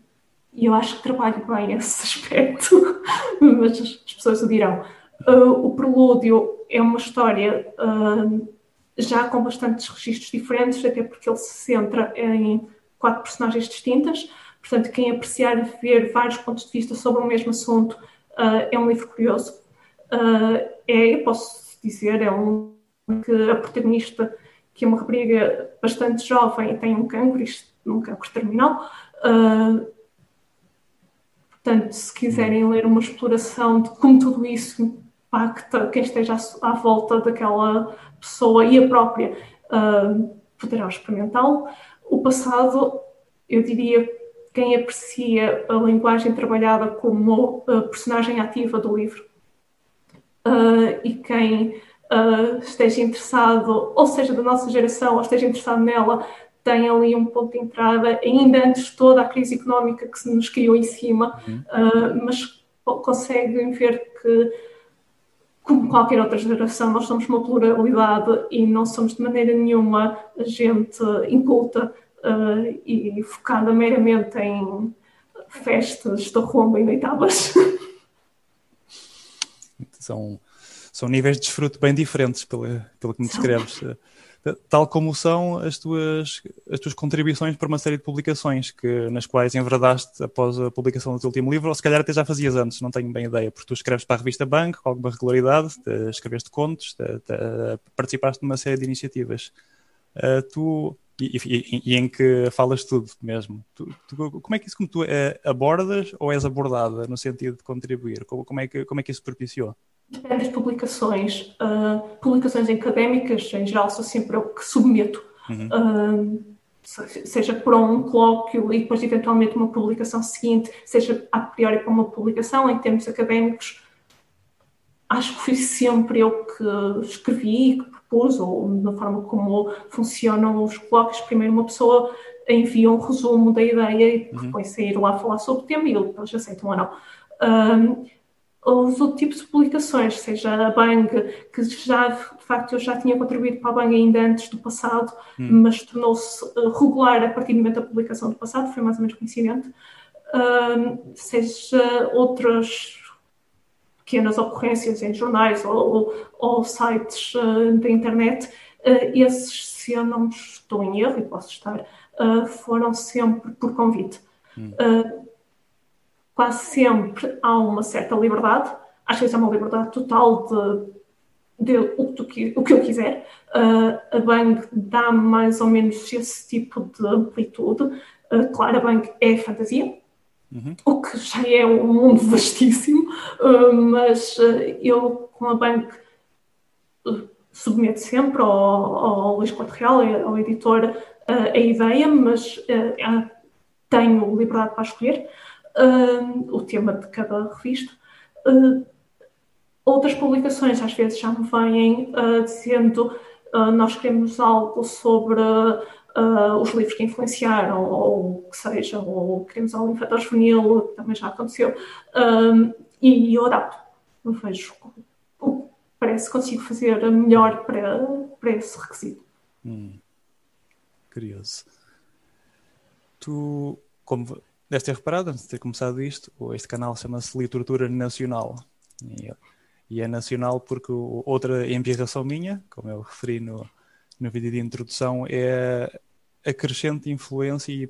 e eu acho que trabalho bem esse aspecto, mas as, pessoas o dirão. Uh, o Prelúdio é uma história uh, já com bastantes registros diferentes, até porque ele se centra em quatro personagens distintas. Portanto, quem apreciar ver vários pontos de vista sobre o mesmo assunto uh, é um livro curioso. Uh, é, posso dizer, é um que a protagonista, que é uma rapariga bastante jovem tem um cancro, um cancro terminal. Uh, portanto, se quiserem ler uma exploração de como tudo isso impacta quem esteja à, à volta daquela pessoa e a própria uh, poderão experimentá-lo. O passado, eu diria, quem aprecia a linguagem trabalhada como a personagem ativa do livro uh, e quem uh, esteja interessado, ou seja, da nossa geração, ou esteja interessado nela, tem ali um ponto de entrada, ainda antes de toda a crise económica que se nos criou em cima, uhum. uh, mas conseguem ver que, como qualquer outra geração, nós somos uma pluralidade e não somos de maneira nenhuma gente inculta uh, e focada meramente em festas de rumba e noitadas. São, são níveis de desfruto bem diferentes, pelo, pelo que me descreves. Tal como são as tuas, as tuas contribuições para uma série de publicações que, nas quais enverdaste após a publicação do teu último livro, ou se calhar até já fazias antes, não tenho bem ideia, porque tu escreves para a revista Banco com alguma regularidade, escreveste contos, te, te, participaste de uma série de iniciativas. Uh, tu e, e, e, em que falas tudo mesmo. Tu, tu, como é que isso como tu é, abordas ou és abordada no sentido de contribuir? Como, como, é, que, como é que isso propiciou? Depende das publicações. Uh, publicações académicas, em geral, sou sempre eu que submeto. Uhum. Uh, seja para um colóquio e depois eventualmente uma publicação seguinte, seja a priori para uma publicação em termos académicos, acho que fui sempre eu que escrevi, que propus, ou na forma como funcionam os colóquios. Primeiro, uma pessoa envia um resumo da ideia e uhum. depois sair lá falar sobre o tema e eles aceitam ou não. Um, os outros tipos de publicações, seja a Bang, que já, de facto, eu já tinha contribuído para a Bang ainda antes do passado, uhum. mas tornou-se uh, regular a partir do momento da publicação do passado, foi mais ou menos coincidente. Seja outras pequenas ocorrências em jornais ou, ou, ou sites uh, da internet, uh, esses, se eu não estou em erro, e posso estar, foram sempre por convite. Hum. Quase sempre há uma certa liberdade, às vezes é uma liberdade total de, de o, que o, que eu quiser. a Bang dá mais ou menos esse tipo de amplitude. claro, a Bang é fantasia, Uhum. O que já é um mundo vastíssimo, uh, mas uh, eu, com a Bank, uh, submeto sempre ao, ao Luís Corte Real, ao editor, a ideia, mas tenho liberdade para escolher o tema de cada revista. outras publicações às vezes já me vêm dizendo nós queremos algo sobre uh, os livros que influenciaram, ou o que seja, ou queremos algo infantil juvenil, que também já aconteceu, e eu adapto. Eu vejo o que parece que consigo fazer melhor para, para esse requisito. Hum. Curioso. Tu, como deves ter reparado, antes de ter começado isto, este canal chama-se Literatura Nacional. E, é nacional porque outra embirração minha, como eu referi no, no vídeo de introdução é a crescente influência e,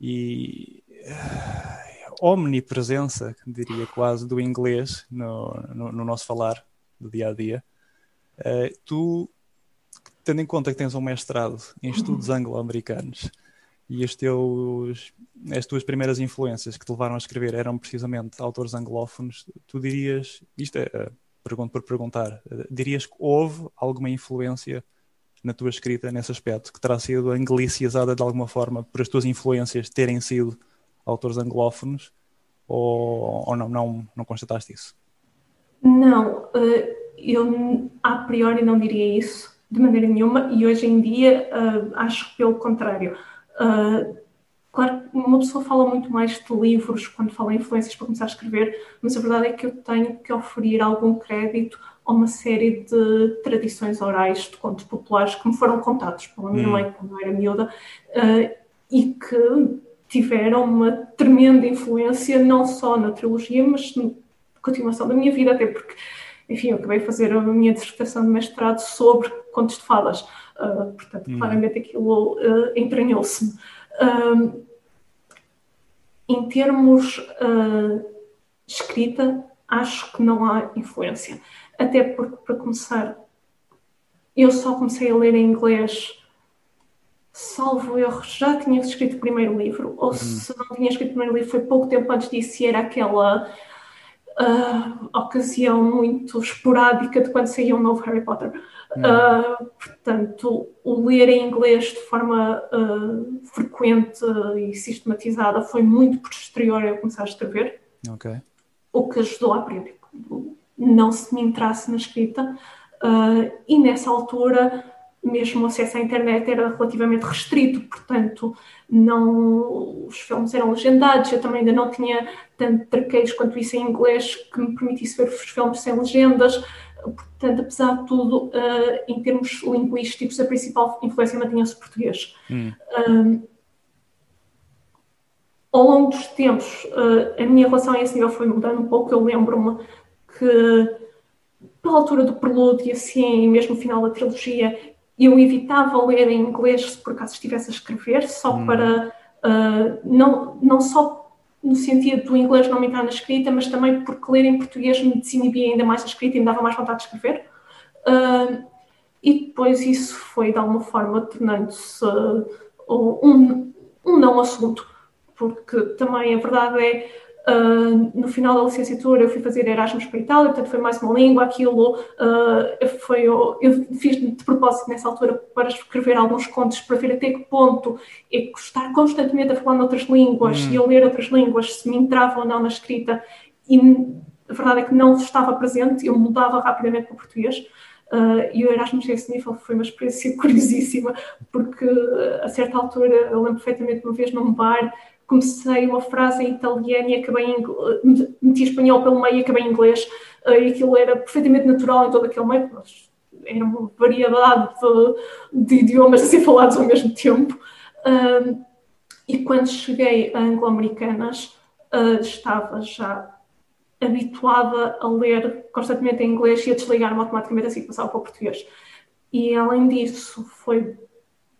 e uh, omnipresença, diria quase, do inglês no, no, no, nosso falar do dia a dia. Uh, tu, tendo em conta que tens um mestrado em estudos anglo-americanos e teus, as tuas primeiras influências que te levaram a escrever eram precisamente autores anglófonos, tu dirias, isto é, uh, pergunto por perguntar, dirias que houve alguma influência na tua escrita nesse aspecto, que terá sido anglicizada de alguma forma por as tuas influências terem sido autores anglófonos, ou, ou não, não, não constataste isso? Não, eh, eu a priori não diria isso de maneira nenhuma, e hoje em dia eh, acho pelo contrário. Eh, claro, uma pessoa fala muito mais de livros quando fala em influências para começar a escrever, mas a verdade é que eu tenho que oferir algum crédito a uma série de tradições orais de contos populares que me foram contados pela minha hum. mãe quando eu era miúda uh, e que tiveram uma tremenda influência não só na trilogia, mas na continuação da minha vida, até porque, enfim, eu acabei de fazer a minha dissertação de mestrado sobre contos de fadas, uh, portanto, hum. claramente aquilo uh, entranhou-se-me. em termos escrita, acho que não há influência. Até porque, para começar, eu só comecei a ler em inglês, salvo erro, já tinha escrito o primeiro livro, ou uhum. se não tinha escrito o primeiro livro, foi pouco tempo antes disso e era aquela uh, ocasião muito esporádica de quando saía um novo Harry Potter. Uh, portanto, o ler em inglês de forma uh, frequente e sistematizada foi muito posterior a eu começar a escrever. Okay. O que ajudou a aprender. Não se me entrasse na escrita. Uh, e nessa altura mesmo o acesso à internet era relativamente restrito, portanto, não, os filmes eram legendados, eu também ainda não tinha tanto traqueios quanto isso em inglês que me permitisse ver os filmes sem legendas, portanto, apesar de tudo, uh, em termos linguísticos, a principal influência mantinha-se português. Hum. Uh, ao longo dos tempos, uh, a minha relação a esse nível foi mudando um pouco, eu lembro-me que pela altura do prelúdio, assim, mesmo no final da trilogia, eu evitava ler em inglês se por acaso estivesse a escrever, só hum. para uh, não, não só no sentido do inglês não me entrar na escrita, mas também porque ler em português me desinibia ainda mais a escrita e me dava mais vontade de escrever. Uh, e depois isso foi de alguma forma tornando-se uh, um, um não assunto, porque também a verdade é Uh, no final da licenciatura eu fui fazer Erasmus para a Itália, portanto foi mais uma língua, aquilo uh, foi, eu, eu fiz de propósito nessa altura para escrever alguns contos para ver até que ponto é estar constantemente a falar noutras línguas hum. e a ler outras línguas, se me entrava ou não na escrita e a verdade é que não estava presente, eu mudava rapidamente para o português. Uh, e o Erasmus a esse nível foi uma experiência curiosíssima, porque a certa altura, eu lembro perfeitamente uma vez num bar, comecei uma frase em italiano e acabei em meti espanhol pelo meio e acabei em inglês eh, e aquilo era perfeitamente natural em todo aquele meio, mas era uma variedade de, de idiomas a ser falados ao mesmo tempo. e quando cheguei a anglo-americanas, uh, estava já habituada a ler constantemente em inglês e a desligar-me automaticamente assim que passava para o português. E além disso, foi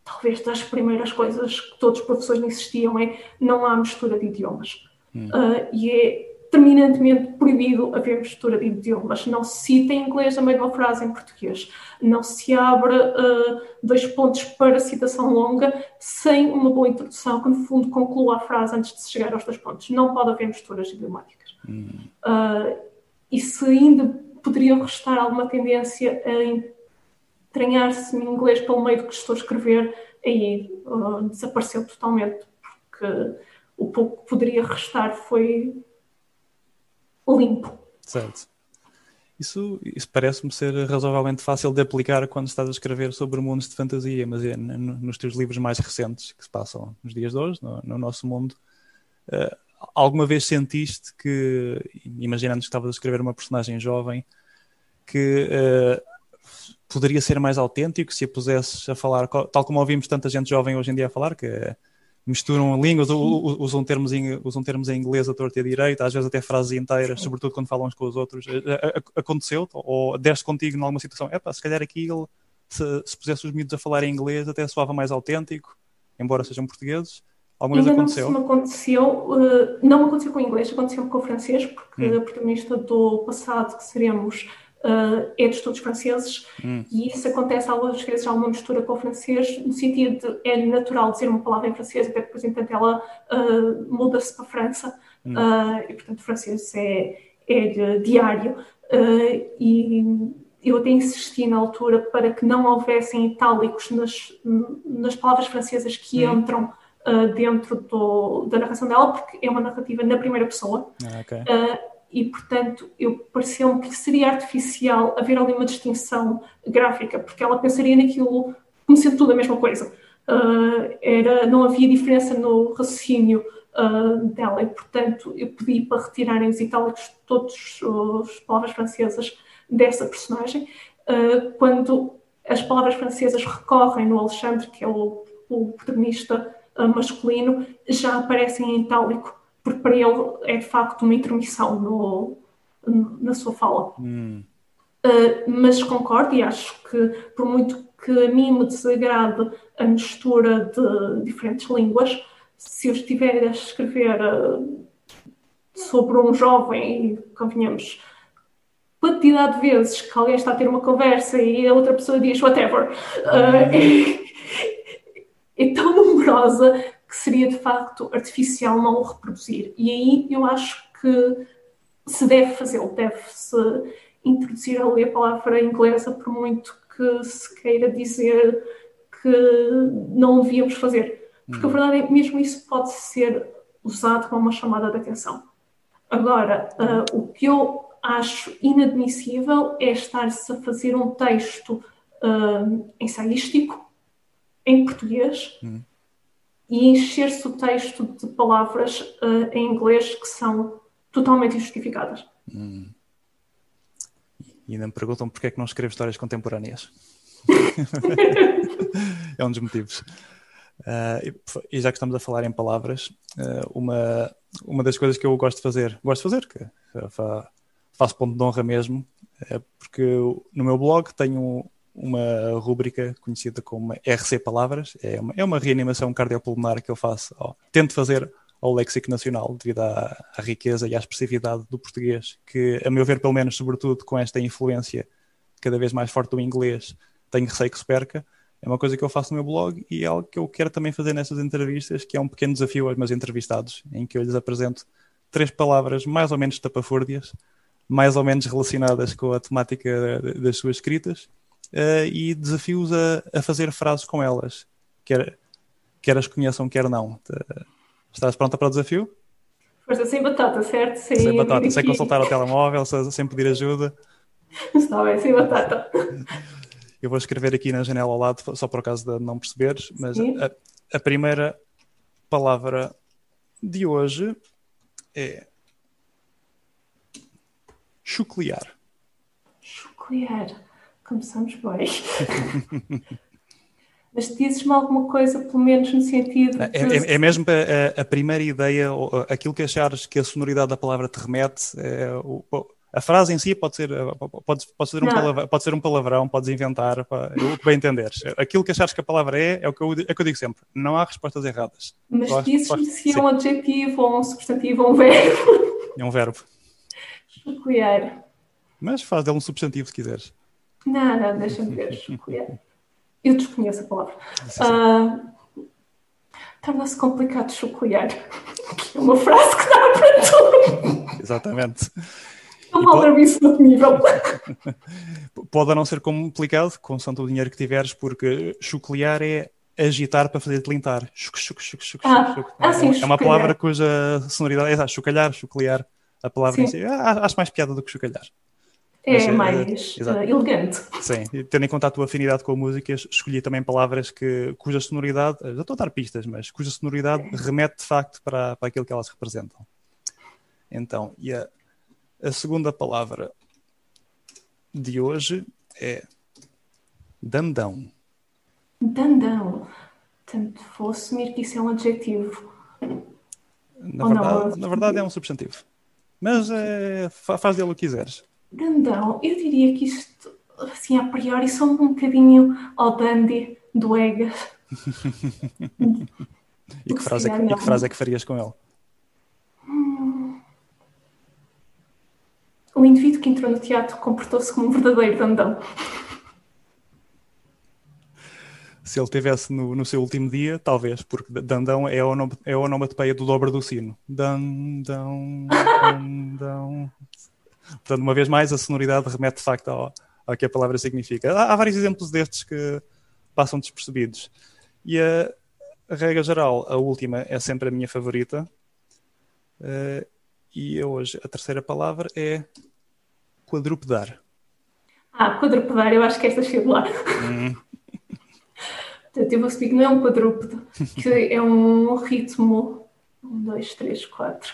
talvez das primeiras coisas que todos os professores insistiam é não há mistura de idiomas. Hum. Uh, e é terminantemente proibido haver mistura de idiomas. Não se cita em inglês a mesma frase em português. Não se abre uh, dois pontos para citação longa sem uma boa introdução que, no fundo, conclua a frase antes de se chegar aos dois pontos. Não pode haver misturas idiomáticas. Hum. Uh, e se ainda poderia restar alguma tendência em entranhar-se em inglês pelo meio do que estou a escrever, aí uh, desapareceu totalmente, porque o pouco que poderia restar foi limpo. Certo. Isso, isso parece-me ser razoavelmente fácil de aplicar quando estás a escrever sobre mundos de fantasia, mas é nos teus livros mais recentes que se passam nos dias de hoje, no, no nosso mundo. Uh, alguma vez sentiste que, imaginando que estavas a escrever uma personagem jovem, que uh, poderia ser mais autêntico se a pusesses a falar, tal como ouvimos tanta gente jovem hoje em dia a falar, que misturam línguas, usam termos, em, usam termos em inglês a torta e a direita, às vezes até frases inteiras, sobretudo quando falam uns com os outros. Aconteceu? Ou deste contigo em alguma situação? Epá, se calhar aqui ele, se, se pusesse os miúdos a falar em inglês, até soava mais autêntico, embora sejam portugueses. Alguma vez aconteceu? Não me aconteceu, uh, não aconteceu com o inglês, aconteceu com o francês, porque hum. a protagonista do passado, que seremos uh, é de estudos franceses hum. e isso acontece algumas vezes, há uma mistura com o francês, no sentido de é natural dizer uma palavra em francês, até depois, entanto, ela uh, muda-se para a França hum. uh, e, portanto, o francês é, é diário. e eu até insisti na altura para que não houvessem itálicos nas, nas palavras francesas que hum. entram dentro do, da narração dela, porque é uma narrativa na primeira pessoa. Ah, okay e, portanto, eu pareceu-me que seria artificial haver ali uma distinção gráfica, porque ela pensaria naquilo como sendo tudo a mesma coisa. Uh, era, não havia diferença no raciocínio uh, dela, e, portanto, eu pedi para retirarem os itálicos todas as palavras francesas dessa personagem. Uh, quando as palavras francesas recorrem no Alexandre, que é o, o protagonista masculino, já aparecem em itálico porque para ele é de facto uma intermissão no, na sua fala. Hum. Uh, mas concordo e acho que, por muito que a mim me desagrade a mistura de diferentes línguas, se eu estiver a escrever uh, sobre um jovem, convenhamos, quantidade de vezes que alguém está a ter uma conversa e a outra pessoa diz whatever, uh, é, é tão numerosa que seria de facto artificial não o reproduzir. E aí eu acho que se deve fazê-lo, deve-se introduzir ali a palavra inglesa, por muito que se queira dizer que não devíamos fazer. Porque a uhum. verdade é mesmo isso pode ser usado como uma chamada de atenção. Agora, uh, o que eu acho inadmissível é estar-se a fazer um texto uh, ensaístico em português uhum. E encher-se o texto de palavras uh, em inglês que são totalmente injustificadas. Uhum. E ainda me perguntam porque é que não escrevo histórias contemporâneas. é um dos motivos. Uh, e já que estamos a falar em palavras, uh, uma, uma das coisas que eu gosto de fazer, gosto de fazer, que faço ponto de honra mesmo, é porque no meu blog tenho uma rúbrica conhecida como RC Palavras, é uma, é uma reanimação cardiopulmonar que eu faço, ó, tento fazer ao léxico nacional, devido à, à, riqueza e à expressividade do português, que, a meu ver, pelo menos, sobretudo com esta influência cada vez mais forte do inglês, tenho receio que se perca. É uma coisa que eu faço no meu blog e é algo que eu quero também fazer nessas entrevistas, que é um pequeno desafio aos meus entrevistados, em que eu lhes apresento três palavras mais ou menos tapafúrdias, mais ou menos relacionadas com a temática das suas escritas, uh, e desafio-os a, a, fazer frases com elas, quer, quer as conheçam, quer não. Estás pronta para o desafio? Força, sem batata, certo? Sem, sem batata, sem consultar o telemóvel, sem pedir ajuda. Está bem, sem batata. Eu vou escrever aqui na janela ao lado, só por causa de não perceberes, mas a, a, primeira palavra de hoje é chuclear. Chuclear. Começamos bem. Mas dizes-me alguma coisa, pelo menos no sentido. É, é, é mesmo a, a, primeira ideia, aquilo que achares que a sonoridade da palavra te remete, é, o, a frase em si pode ser, pode, pode, ser um palavrão, pode ser um palavrão, podes inventar, o que bem entenderes. Aquilo que achares que a palavra é, é o que eu, é que eu digo sempre. Não há respostas erradas. Mas dizes-me se é um adjetivo ou um substantivo ou um verbo. É um verbo. Chocolhar. Mas faz dele um substantivo se quiseres. Não, não, deixa-me ver. Chocolhar. Eu desconheço a palavra. Uh, Torna-se complicado chocolhar. É uma frase que dá para tudo. Exatamente. Não pode isso no nível. Pode não ser complicado, com o dinheiro que tiveres, porque chuclear é agitar para fazer delintar. Chuc, chuc, chuc, chuc, ah, chuc. Ah, sim, é uma palavra cuja sonoridade é ah, chucalhar, chuclear. A palavra sim. em si, ah, acho mais piada do que chucalhar. É Mas, mais uh, elegante. Sim, e tendo em conta a tua afinidade com a música, escolhi também palavras que, cuja sonoridade, já estou a dar pistas, mas cuja sonoridade remete de facto para, para aquilo que elas representam. Então, e a a segunda palavra de hoje é dandão. Dandão. Portanto, vou assumir que isso é um adjetivo. Na, verdade, não? na verdade, é um substantivo. Mas é, faz dele o que quiseres. Dandão. Eu diria que isto, assim, a priori, são um bocadinho ao dandy do Egas. e, que frase é que, e que frase é que farias com ele? O indivíduo que entrou no teatro comportou-se como um verdadeiro dandão. Se ele estivesse no, no, seu último dia, talvez, porque dandão é a, onom, é a onomatopeia do dobro do sino. Dandão, dandão. Portanto, uma vez mais, a sonoridade remete de facto ao, ao que a palavra significa. Há, há, vários exemplos destes que passam despercebidos. E a, a regra geral, a última, é sempre a minha favorita. Uh, e hoje a terceira palavra é quadrupedar. Ah, quadrupedar, eu acho que esta chega lá. Hum. Portanto, eu vou subir que não é um quadrúpedo, que é um ritmo. Um, dois, três, quatro.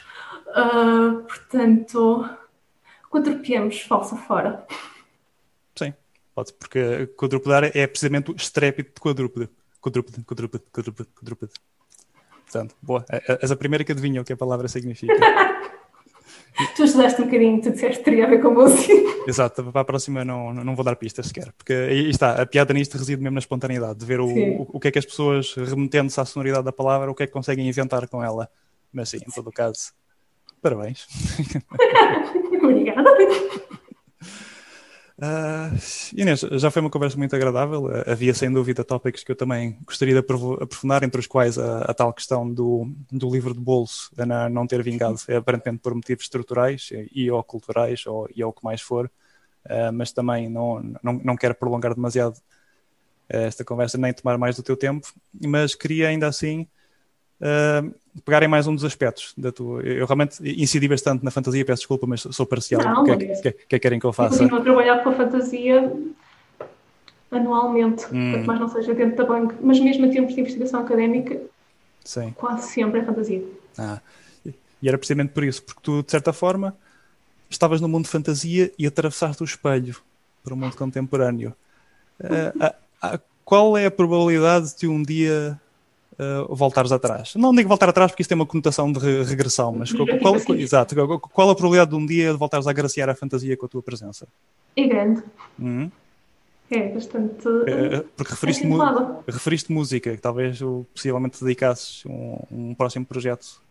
Uh, portanto, quadrupeamos, falsa fora. Sim, pode, porque quadrupedar é precisamente o estrépito de quadrúpedo. Quadrúpedo, quadrúpedo, quadrúpedo, quadrúpedo. Portanto, boa. És a primeira que adivinha o que a palavra significa. Tu estudaste um bocadinho, tu disseste que teria a ver com música. Exato, para a próxima não, não vou dar pistas sequer, porque aí está, a piada nisto reside mesmo na espontaneidade, de ver o, o, o, que é que as pessoas, remetendo-se à sonoridade da palavra, o que é que conseguem inventar com ela. Mas sim, em todo o caso, parabéns. Obrigada. Uh, Inês, já foi uma conversa muito agradável. Uh, havia sem dúvida tópicos que eu também gostaria de aprofundar, entre os quais a, a tal questão do, do livro de bolso a não ter vingado, é, aparentemente por motivos estruturais e ou culturais ou, e ou o que mais for. Uh, mas também não, não, não quero prolongar demasiado esta conversa nem tomar mais do teu tempo, mas queria ainda assim uh, pegar em mais um dos aspectos da tua. Eu realmente incidi bastante na fantasia, peço desculpa, mas sou parcial. Não, o que, é, que, que, que, é que querem que eu faça? Eu continuo a trabalhar com a fantasia anualmente, hum. quanto mais não seja dentro da banca, mas mesmo em termos de investigação académica, Sim. quase sempre é fantasia. Ah, e era precisamente por isso, porque tu, de certa forma, estavas no mundo de fantasia e atravessaste o espelho para o mundo contemporâneo. Uh, uh, uh, qual é a probabilidade de um dia uh, voltares atrás. Não digo voltar atrás porque isso tem uma conotação de re regressão, mas qual, qual, qual, exato, qual a probabilidade de um dia de voltares a agraciar a fantasia com a tua presença? É grande. Uhum. É bastante. É, porque referiste, referiste música, que talvez possivelmente dedicasses um, um próximo projeto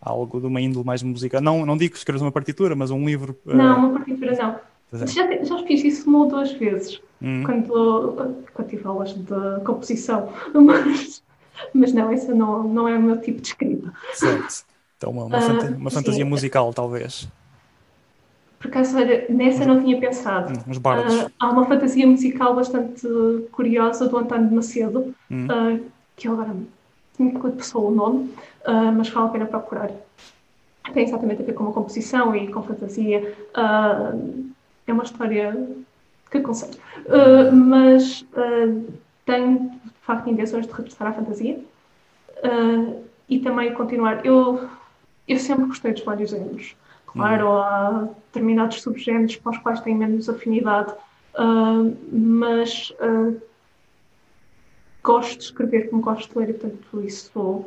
a algo de uma índole mais musical. Não, não digo que escreves uma partitura, mas um livro. Não, uma partitura não. É. Já, já fiz isso uma ou duas vezes, hum. quando, quando tive aulas de composição, mas mas não, esse não, não é o meu tipo de escrita. Certo. Então, uma, uma, uh, uma fantasia sim. musical, talvez. Por acaso, olha, nessa não tinha pensado. Hum, uns bardos. Uh, há uma fantasia musical bastante curiosa do António de Macedo, hum. uh, que agora me passou o nome, uh, mas vale a pena procurar. Tem exatamente a ver com uma composição e com fantasia. é uma história que aconselho. mas tenho, de facto, intenções de regressar à fantasia uh, e também continuar. Eu, eu sempre gostei dos vários géneros. Claro, uhum. há determinados subgéneros para os quais tenho menos afinidade, uh, mas uh, gosto de escrever como gosto de ler e, portanto, isso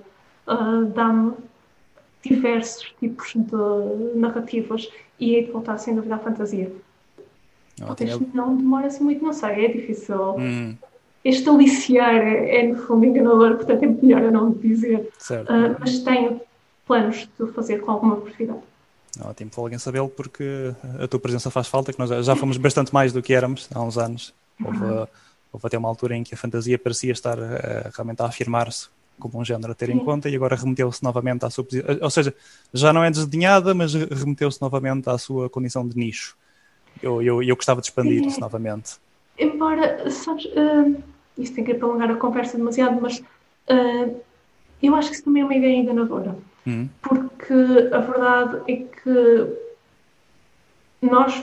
dá-me diversos tipos de narrativas e hei de voltar, sem dúvida, à fantasia. Talvez não demora assim muito, não sei, é difícil. Hum este aliciar é, é, no fundo enganador, portanto é melhor eu não dizer. Uh, mas tenho planos de fazer com alguma brevidade. Ótimo, para alguém sabê-lo, porque a tua presença faz falta, que nós já fomos bastante mais do que éramos há uns anos. Houve, uhum. houve até uma altura em que a fantasia parecia estar uh, realmente a afirmar-se como um género a ter Sim. em conta e agora remeteu-se novamente à sua posição. Ou seja, já não é desdenhada, mas remeteu-se novamente à sua condição de nicho. Eu, eu, eu gostava de expandir isso novamente. Embora, sabes, uh, isso tem que prolongar a conversa demasiado, mas uh, eu acho que isso também é uma ideia enganadora. Uhum. Porque a verdade é que nós,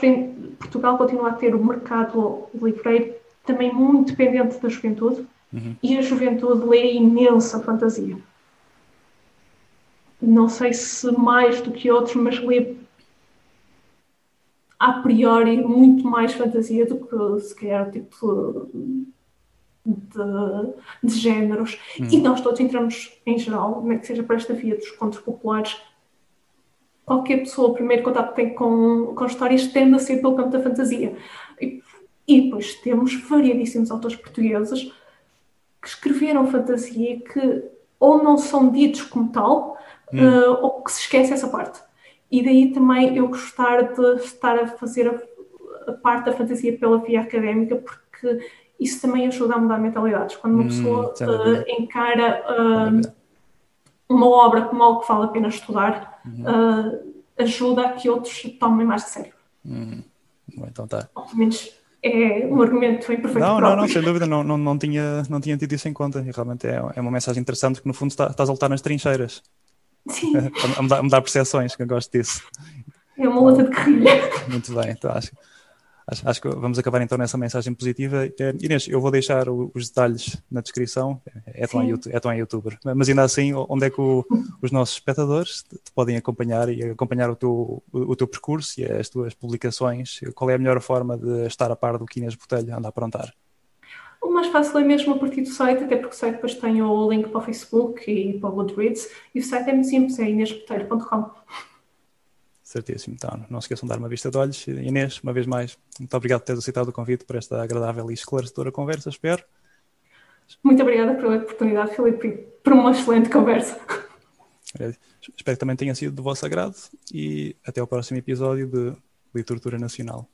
Portugal continua a ter o mercado livreiro também muito dependente da juventude uhum. e a juventude lê imensa fantasia. Não sei se mais do que outros, mas lê a priori muito mais fantasia do que se calhar tipo de, de géneros. Hum. E nós todos entramos em geral, nem que seja para esta via dos contos populares. Qualquer pessoa, o primeiro contato que tem com, com histórias tende a ser pelo campo da fantasia. E, e depois temos variadíssimos autores portugueses que escreveram fantasia que ou não são ditos como tal, hum. uh, ou que se esquece essa parte. E daí também eu gostar de estar a fazer a, a parte da fantasia pela via académica, porque isso também ajuda a mudar mentalidades. Quando uma hum, pessoa uh, encara uh, uma obra como algo que vale a pena estudar, uhum. uh, ajuda a que outros tomem mais a sério. Hum. Bom, então tá. Pelo menos é um argumento imperfeito. Não, não, não, sem dúvida, não, não, não, tinha, não tinha tido isso em conta. E realmente é, é uma mensagem interessante que, no fundo, está, estás a lutar nas trincheiras. Sim. a, mudar, a mudar percepções, que eu gosto disso. É uma luta de guerrilha. Muito bem, então acho, acho, acho, que vamos acabar então nessa mensagem positiva. É, Inês, eu vou deixar o, os detalhes na descrição, é tão, é tão youtuber, mas ainda assim, onde é que o, os nossos espectadores te, te, podem acompanhar e acompanhar o teu, o, o, teu percurso e as tuas publicações? Qual é a melhor forma de estar a par do que Inês Botelho anda a aprontar? O mais fácil é mesmo a partir do site, até porque o site depois tem o link para o Facebook e para o Goodreads, e o site é muito simples, é inesbotelho.com. Certíssimo. Então, não se esqueçam de dar uma vista de olhos. Inês, uma vez mais, muito obrigado por teres aceitado o convite para esta agradável e esclarecedora conversa, espero. Muito obrigada pela oportunidade, Filipe, por uma excelente conversa. Espero que também tenha sido do vosso agrado e até ao próximo episódio de Literatura Nacional.